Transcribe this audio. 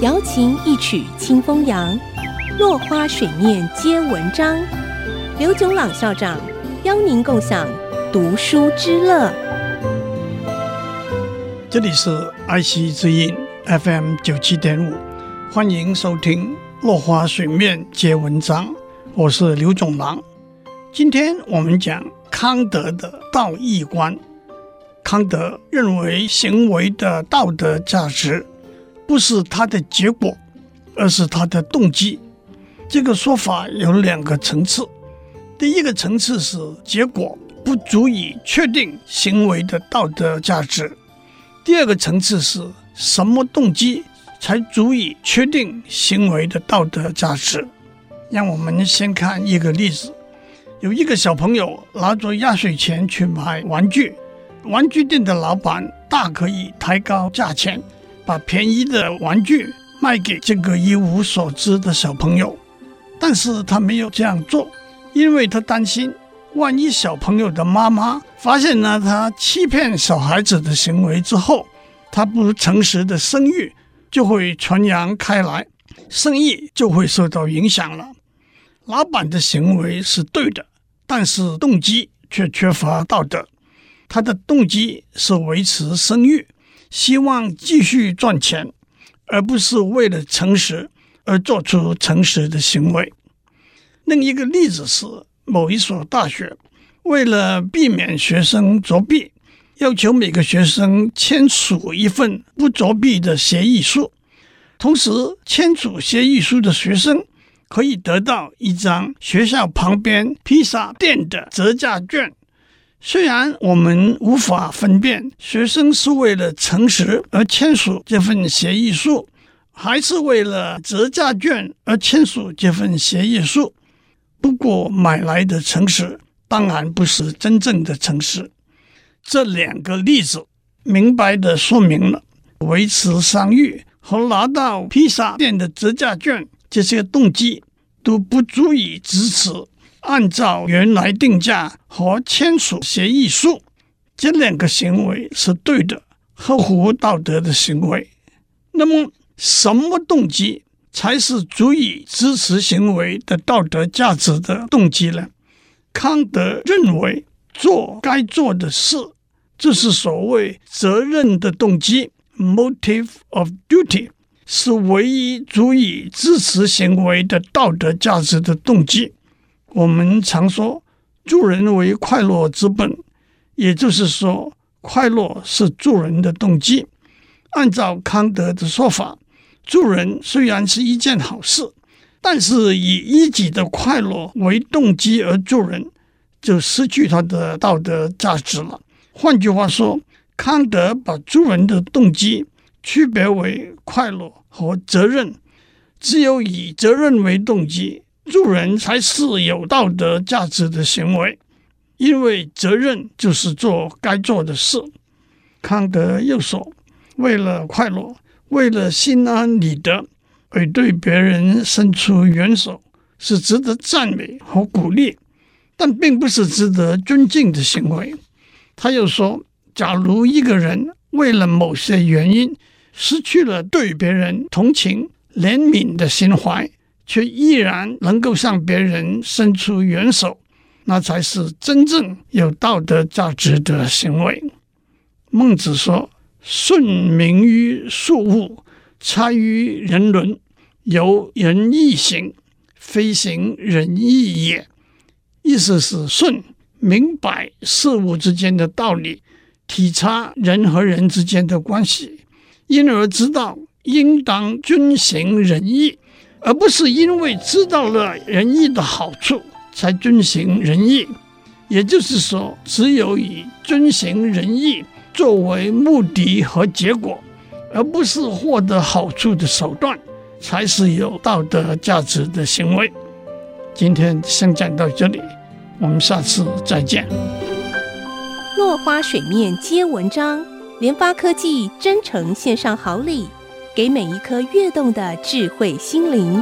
瑶琴一曲清风扬，落花水面皆文章。刘炯朗校长邀您共享读书之乐。这里是爱惜之音 FM 九七点五，欢迎收听《落花水面皆文章》，我是刘炯朗。今天我们讲康德的道义观。康德认为，行为的道德价值不是它的结果，而是它的动机。这个说法有两个层次。第一个层次是结果不足以确定行为的道德价值；第二个层次是什么动机才足以确定行为的道德价值。让我们先看一个例子：有一个小朋友拿着压岁钱去买玩具。玩具店的老板大可以抬高价钱，把便宜的玩具卖给这个一无所知的小朋友。但是他没有这样做，因为他担心，万一小朋友的妈妈发现了他欺骗小孩子的行为之后，他不诚实的声誉就会传扬开来，生意就会受到影响了。老板的行为是对的，但是动机却缺乏道德。他的动机是维持声誉，希望继续赚钱，而不是为了诚实而做出诚实的行为。另一个例子是，某一所大学为了避免学生作弊，要求每个学生签署一份不作弊的协议书，同时签署协议书的学生可以得到一张学校旁边披萨店的折价券。虽然我们无法分辨学生是为了诚实而签署这份协议书，还是为了折价券而签署这份协议书，不过买来的诚实当然不是真正的诚实。这两个例子明白地说明了维持商誉和拿到披萨店的折价券这些动机都不足以支持。按照原来定价和签署协议书，这两个行为是对的，合乎道德的行为。那么，什么动机才是足以支持行为的道德价值的动机呢？康德认为，做该做的事，这是所谓责任的动机 （motive of duty），是唯一足以支持行为的道德价值的动机。我们常说，助人为快乐之本，也就是说，快乐是助人的动机。按照康德的说法，助人虽然是一件好事，但是以一己的快乐为动机而助人，就失去他的道德价值了。换句话说，康德把助人的动机区别为快乐和责任，只有以责任为动机。助人才是有道德价值的行为，因为责任就是做该做的事。康德又说，为了快乐，为了心安理得，而对别人伸出援手，是值得赞美和鼓励，但并不是值得尊敬的行为。他又说，假如一个人为了某些原因，失去了对别人同情、怜悯的心怀。却依然能够向别人伸出援手，那才是真正有道德价值的行为。孟子说：“顺民于庶物，差于人伦，由仁义行，非行仁义也。”意思是顺明白事物之间的道理，体察人和人之间的关系，因而知道应当遵行仁义。而不是因为知道了仁义的好处才遵行仁义，也就是说，只有以遵行仁义作为目的和结果，而不是获得好处的手段，才是有道德价值的行为。今天先讲到这里，我们下次再见。落花水面皆文章，联发科技真诚献上好礼。给每一颗跃动的智慧心灵。